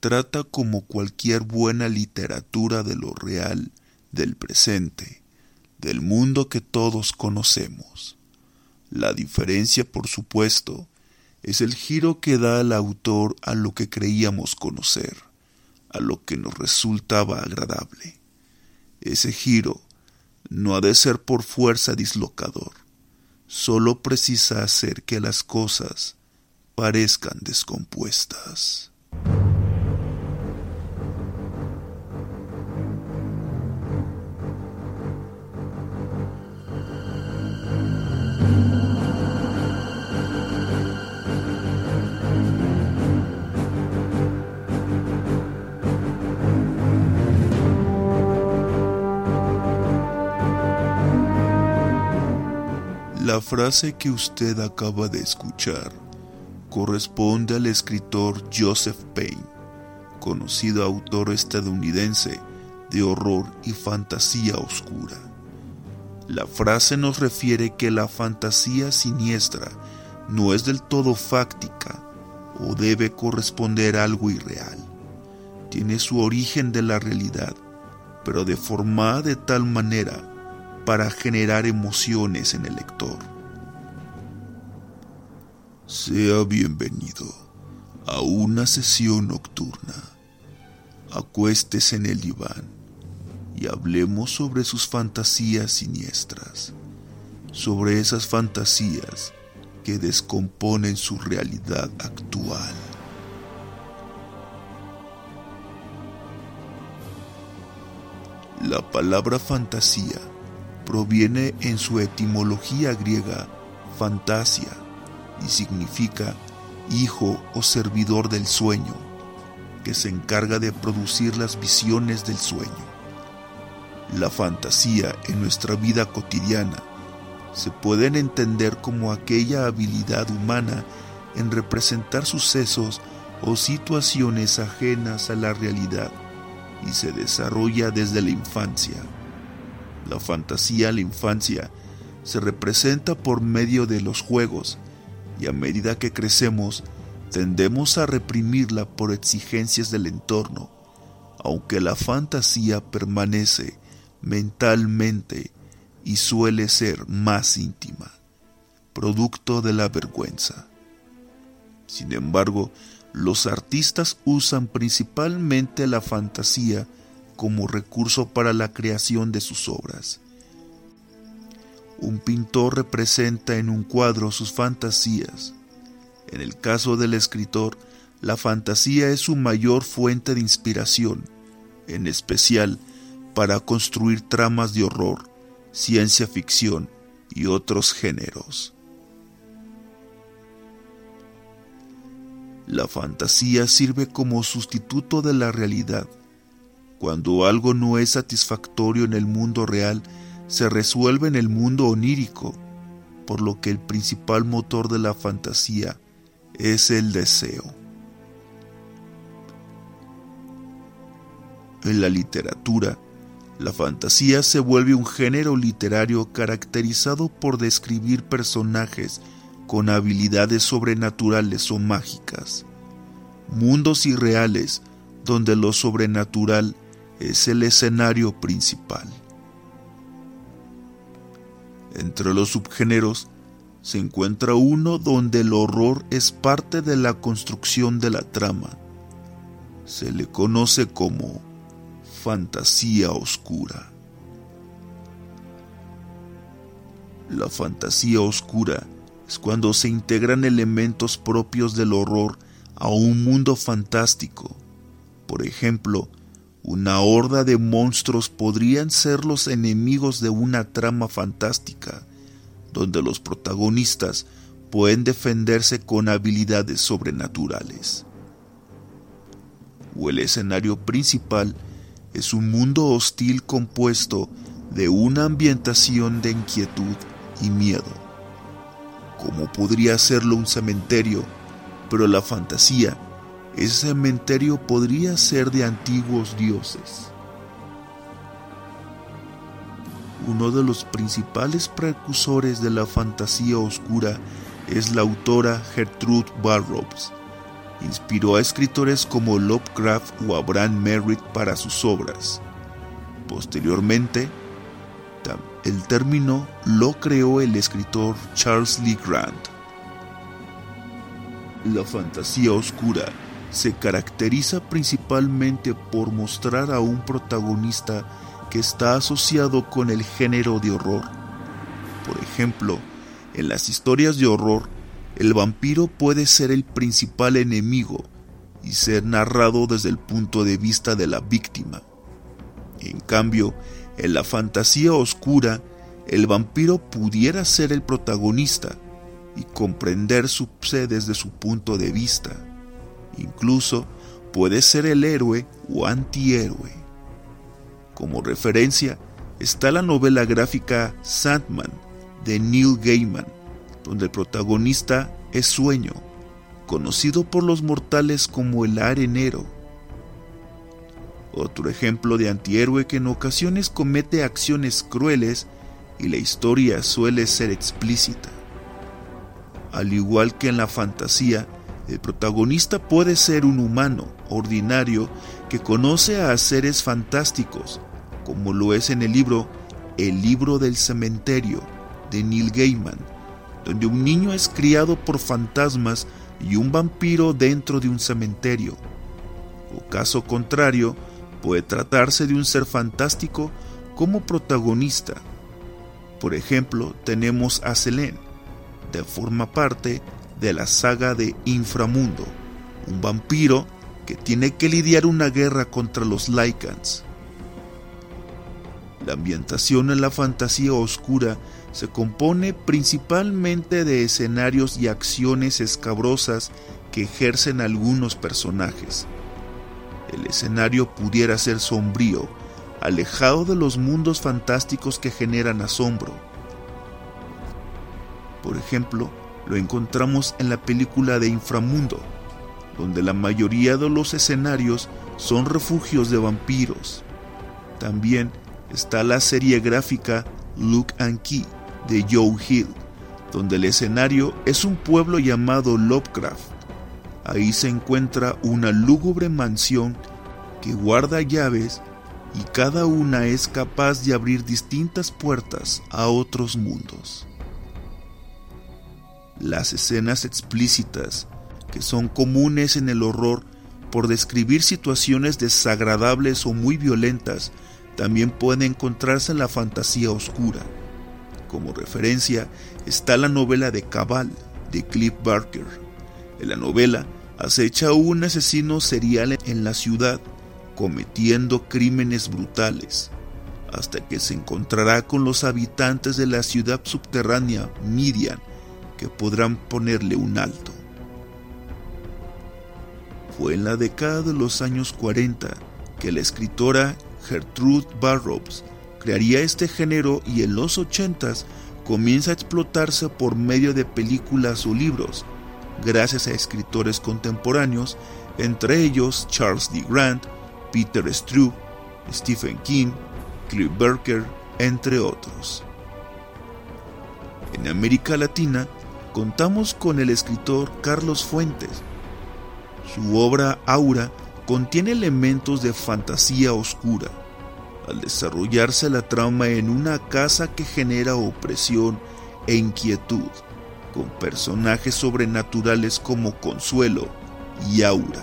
trata como cualquier buena literatura de lo real, del presente, del mundo que todos conocemos. La diferencia, por supuesto, es el giro que da el autor a lo que creíamos conocer, a lo que nos resultaba agradable. Ese giro no ha de ser por fuerza dislocador, solo precisa hacer que las cosas parezcan descompuestas. La frase que usted acaba de escuchar corresponde al escritor Joseph Payne, conocido autor estadounidense de horror y fantasía oscura. La frase nos refiere que la fantasía siniestra no es del todo fáctica o debe corresponder a algo irreal. Tiene su origen de la realidad, pero deformada de tal manera para generar emociones en el lector. Sea bienvenido a una sesión nocturna. Acuéstese en el diván y hablemos sobre sus fantasías siniestras, sobre esas fantasías que descomponen su realidad actual. La palabra fantasía proviene en su etimología griega fantasia y significa hijo o servidor del sueño, que se encarga de producir las visiones del sueño. La fantasía en nuestra vida cotidiana se pueden entender como aquella habilidad humana en representar sucesos o situaciones ajenas a la realidad y se desarrolla desde la infancia la fantasía a la infancia se representa por medio de los juegos y a medida que crecemos tendemos a reprimirla por exigencias del entorno, aunque la fantasía permanece mentalmente y suele ser más íntima, producto de la vergüenza. Sin embargo, los artistas usan principalmente la fantasía como recurso para la creación de sus obras. Un pintor representa en un cuadro sus fantasías. En el caso del escritor, la fantasía es su mayor fuente de inspiración, en especial para construir tramas de horror, ciencia ficción y otros géneros. La fantasía sirve como sustituto de la realidad cuando algo no es satisfactorio en el mundo real, se resuelve en el mundo onírico, por lo que el principal motor de la fantasía es el deseo. En la literatura, la fantasía se vuelve un género literario caracterizado por describir personajes con habilidades sobrenaturales o mágicas, mundos irreales donde lo sobrenatural es el escenario principal. Entre los subgéneros se encuentra uno donde el horror es parte de la construcción de la trama. se le conoce como fantasía oscura. La fantasía oscura es cuando se integran elementos propios del horror a un mundo fantástico. Por ejemplo, una horda de monstruos podrían ser los enemigos de una trama fantástica, donde los protagonistas pueden defenderse con habilidades sobrenaturales. O el escenario principal es un mundo hostil compuesto de una ambientación de inquietud y miedo, como podría serlo un cementerio, pero la fantasía, ese cementerio podría ser de antiguos dioses. Uno de los principales precursores de la fantasía oscura es la autora Gertrude Burroughs. Inspiró a escritores como Lovecraft o Abraham Merritt para sus obras. Posteriormente, el término lo creó el escritor Charles Lee Grant. La fantasía oscura se caracteriza principalmente por mostrar a un protagonista que está asociado con el género de horror. Por ejemplo, en las historias de horror, el vampiro puede ser el principal enemigo y ser narrado desde el punto de vista de la víctima. En cambio, en la fantasía oscura, el vampiro pudiera ser el protagonista y comprender su desde su punto de vista. Incluso puede ser el héroe o antihéroe. Como referencia está la novela gráfica Sandman de Neil Gaiman, donde el protagonista es Sueño, conocido por los mortales como el arenero otro ejemplo de antihéroe que en ocasiones comete acciones crueles y la historia suele ser explícita. Al igual que en la fantasía, el protagonista puede ser un humano ordinario que conoce a seres fantásticos, como lo es en el libro El libro del cementerio de Neil Gaiman, donde un niño es criado por fantasmas y un vampiro dentro de un cementerio. O caso contrario, Puede tratarse de un ser fantástico como protagonista. Por ejemplo, tenemos a Selene, de forma parte de la saga de Inframundo, un vampiro que tiene que lidiar una guerra contra los Lycans. La ambientación en la fantasía oscura se compone principalmente de escenarios y acciones escabrosas que ejercen algunos personajes el escenario pudiera ser sombrío, alejado de los mundos fantásticos que generan asombro. Por ejemplo, lo encontramos en la película de Inframundo, donde la mayoría de los escenarios son refugios de vampiros. También está la serie gráfica Look and Key de Joe Hill, donde el escenario es un pueblo llamado Lovecraft Ahí se encuentra una lúgubre mansión que guarda llaves y cada una es capaz de abrir distintas puertas a otros mundos. Las escenas explícitas, que son comunes en el horror por describir situaciones desagradables o muy violentas, también pueden encontrarse en la fantasía oscura. Como referencia está la novela de Cabal de Cliff Barker. En la novela acecha un asesino serial en la ciudad, cometiendo crímenes brutales, hasta que se encontrará con los habitantes de la ciudad subterránea Midian, que podrán ponerle un alto. Fue en la década de los años 40 que la escritora Gertrude Burroughs crearía este género y en los 80 comienza a explotarse por medio de películas o libros, gracias a escritores contemporáneos, entre ellos Charles D. Grant, Peter Struve, Stephen King, Cliff Barker, entre otros. En América Latina contamos con el escritor Carlos Fuentes. Su obra Aura contiene elementos de fantasía oscura, al desarrollarse la trama en una casa que genera opresión e inquietud con personajes sobrenaturales como Consuelo y Aura.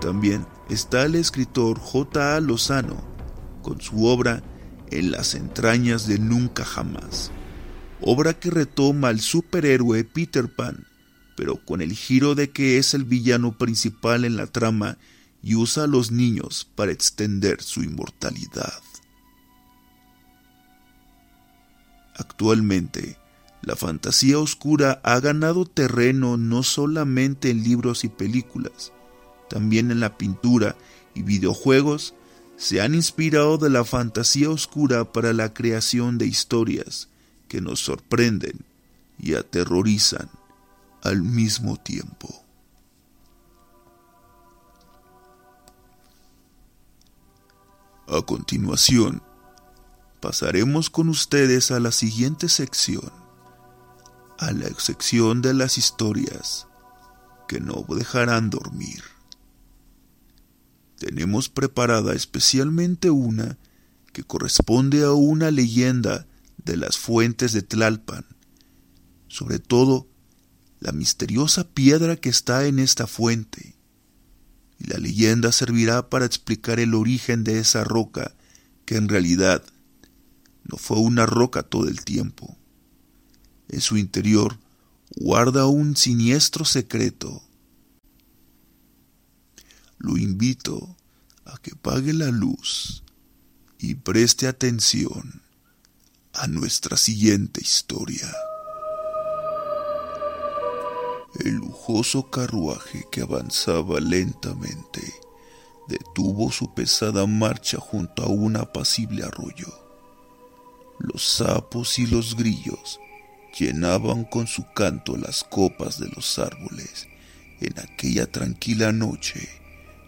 También está el escritor J. A. Lozano con su obra En las entrañas de Nunca Jamás, obra que retoma al superhéroe Peter Pan, pero con el giro de que es el villano principal en la trama y usa a los niños para extender su inmortalidad. Actualmente, la fantasía oscura ha ganado terreno no solamente en libros y películas, también en la pintura y videojuegos se han inspirado de la fantasía oscura para la creación de historias que nos sorprenden y aterrorizan al mismo tiempo. A continuación, pasaremos con ustedes a la siguiente sección, a la sección de las historias que no dejarán dormir tenemos preparada especialmente una que corresponde a una leyenda de las fuentes de Tlalpan, sobre todo la misteriosa piedra que está en esta fuente. Y la leyenda servirá para explicar el origen de esa roca, que en realidad no fue una roca todo el tiempo. En su interior guarda un siniestro secreto lo invito a que pague la luz y preste atención a nuestra siguiente historia. El lujoso carruaje que avanzaba lentamente detuvo su pesada marcha junto a un apacible arroyo. Los sapos y los grillos llenaban con su canto las copas de los árboles en aquella tranquila noche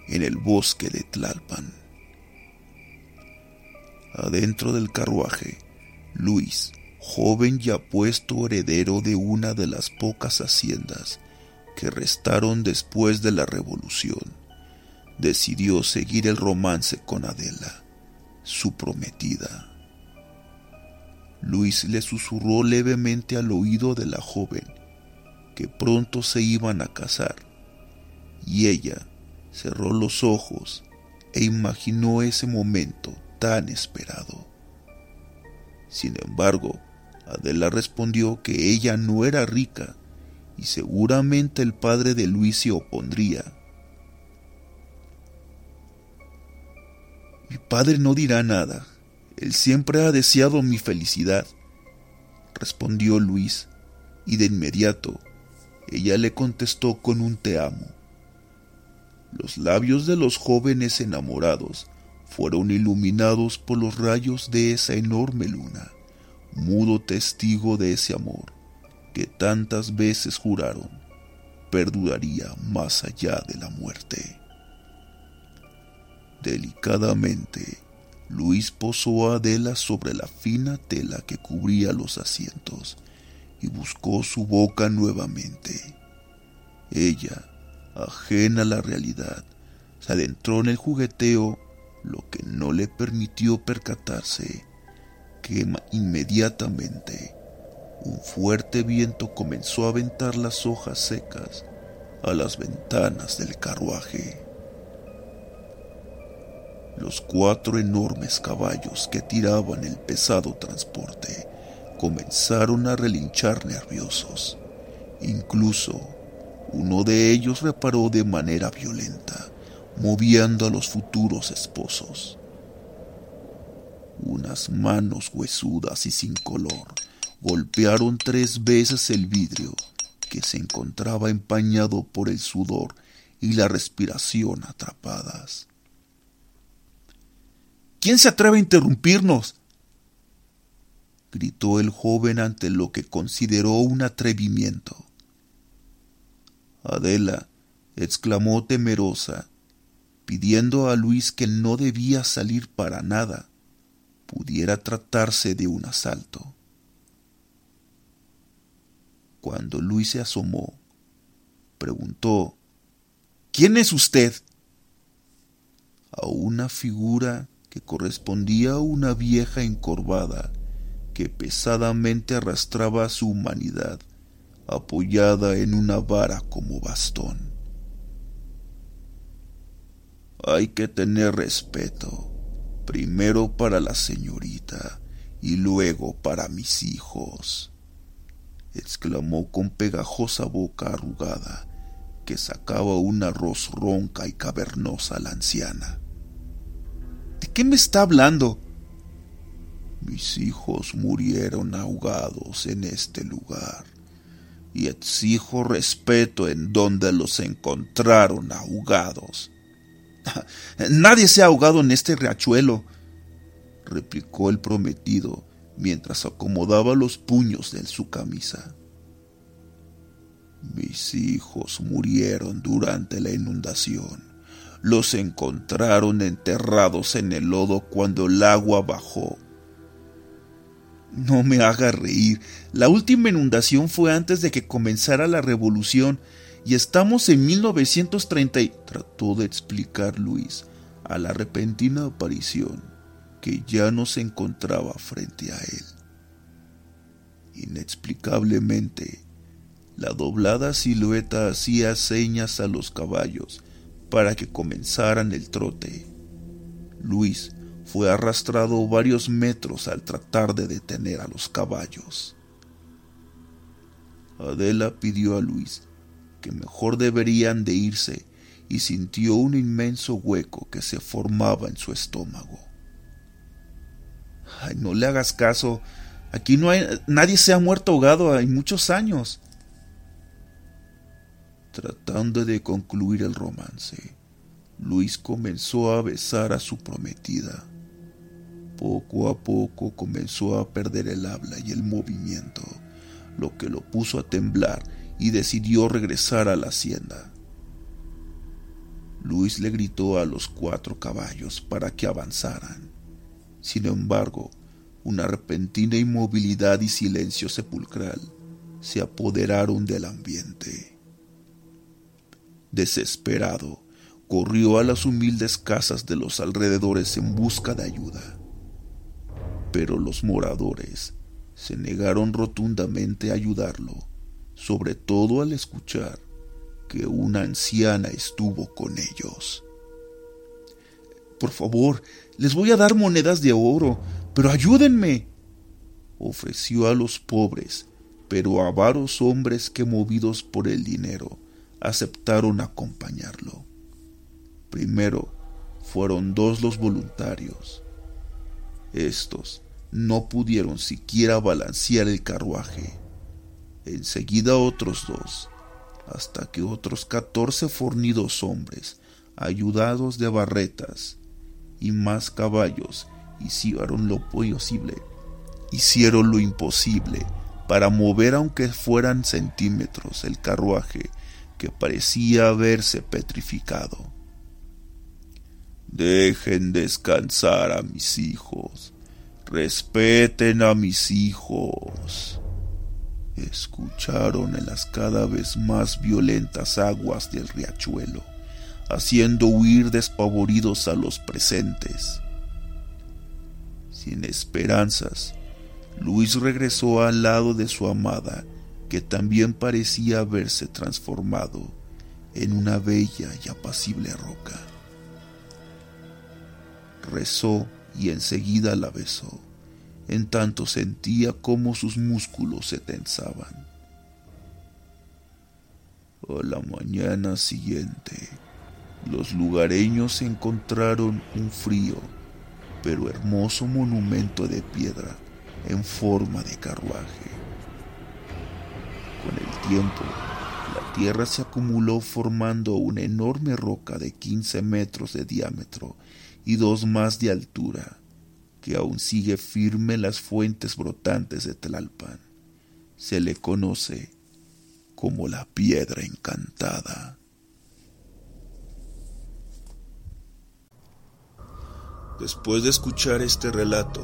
en el bosque de Tlalpan. Adentro del carruaje, Luis, joven y apuesto heredero de una de las pocas haciendas que restaron después de la revolución, decidió seguir el romance con Adela, su prometida. Luis le susurró levemente al oído de la joven que pronto se iban a casar, y ella, cerró los ojos e imaginó ese momento tan esperado. Sin embargo, Adela respondió que ella no era rica y seguramente el padre de Luis se opondría. Mi padre no dirá nada. Él siempre ha deseado mi felicidad, respondió Luis, y de inmediato ella le contestó con un te amo. Los labios de los jóvenes enamorados fueron iluminados por los rayos de esa enorme luna, mudo testigo de ese amor que tantas veces juraron perduraría más allá de la muerte. Delicadamente, Luis posó a Adela sobre la fina tela que cubría los asientos y buscó su boca nuevamente. Ella ajena a la realidad, se adentró en el jugueteo, lo que no le permitió percatarse que inmediatamente un fuerte viento comenzó a aventar las hojas secas a las ventanas del carruaje. Los cuatro enormes caballos que tiraban el pesado transporte comenzaron a relinchar nerviosos. Incluso uno de ellos reparó de manera violenta, moviendo a los futuros esposos. Unas manos huesudas y sin color golpearon tres veces el vidrio, que se encontraba empañado por el sudor y la respiración atrapadas. ¿Quién se atreve a interrumpirnos? gritó el joven ante lo que consideró un atrevimiento. Adela, exclamó temerosa, pidiendo a Luis que no debía salir para nada, pudiera tratarse de un asalto. Cuando Luis se asomó, preguntó, ¿Quién es usted? A una figura que correspondía a una vieja encorvada que pesadamente arrastraba su humanidad apoyada en una vara como bastón. Hay que tener respeto, primero para la señorita y luego para mis hijos, exclamó con pegajosa boca arrugada que sacaba una arroz ronca y cavernosa la anciana. ¿De qué me está hablando? Mis hijos murieron ahogados en este lugar y exijo respeto en donde los encontraron ahogados. Nadie se ha ahogado en este riachuelo, replicó el prometido mientras acomodaba los puños de su camisa. Mis hijos murieron durante la inundación. Los encontraron enterrados en el lodo cuando el agua bajó. No me haga reír. La última inundación fue antes de que comenzara la revolución y estamos en 1930 y trató de explicar Luis a la repentina aparición que ya no se encontraba frente a él. Inexplicablemente, la doblada silueta hacía señas a los caballos para que comenzaran el trote. Luis fue arrastrado varios metros al tratar de detener a los caballos. Adela pidió a Luis que mejor deberían de irse y sintió un inmenso hueco que se formaba en su estómago. Ay, no le hagas caso. Aquí no hay nadie se ha muerto ahogado hay muchos años tratando de concluir el romance. Luis comenzó a besar a su prometida. Poco a poco comenzó a perder el habla y el movimiento, lo que lo puso a temblar y decidió regresar a la hacienda. Luis le gritó a los cuatro caballos para que avanzaran. Sin embargo, una repentina inmovilidad y silencio sepulcral se apoderaron del ambiente. Desesperado, corrió a las humildes casas de los alrededores en busca de ayuda. Pero los moradores se negaron rotundamente a ayudarlo, sobre todo al escuchar que una anciana estuvo con ellos. Por favor, les voy a dar monedas de oro, pero ayúdenme, ofreció a los pobres, pero avaros hombres que movidos por el dinero aceptaron acompañarlo. Primero fueron dos los voluntarios. Estos no pudieron siquiera balancear el carruaje. Enseguida otros dos, hasta que otros catorce fornidos hombres, ayudados de barretas y más caballos, hicieron lo posible, hicieron lo imposible para mover aunque fueran centímetros el carruaje que parecía haberse petrificado. Dejen descansar a mis hijos, respeten a mis hijos. Escucharon en las cada vez más violentas aguas del riachuelo, haciendo huir despavoridos a los presentes. Sin esperanzas, Luis regresó al lado de su amada que también parecía haberse transformado en una bella y apacible roca. Rezó y enseguida la besó, en tanto sentía cómo sus músculos se tensaban. A la mañana siguiente, los lugareños encontraron un frío pero hermoso monumento de piedra en forma de carruaje. Con el tiempo, la tierra se acumuló formando una enorme roca de 15 metros de diámetro y dos más de altura, que aún sigue firme las fuentes brotantes de Tlalpan. Se le conoce como la piedra encantada. Después de escuchar este relato,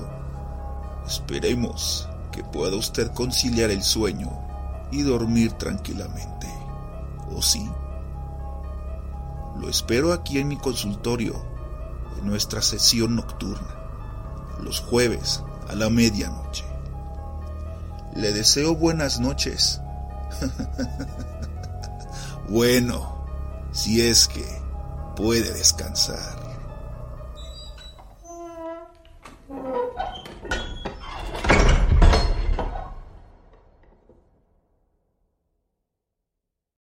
esperemos que pueda usted conciliar el sueño y dormir tranquilamente. ¿O sí? Lo espero aquí en mi consultorio, en nuestra sesión nocturna, los jueves a la medianoche. Le deseo buenas noches. bueno, si es que puede descansar.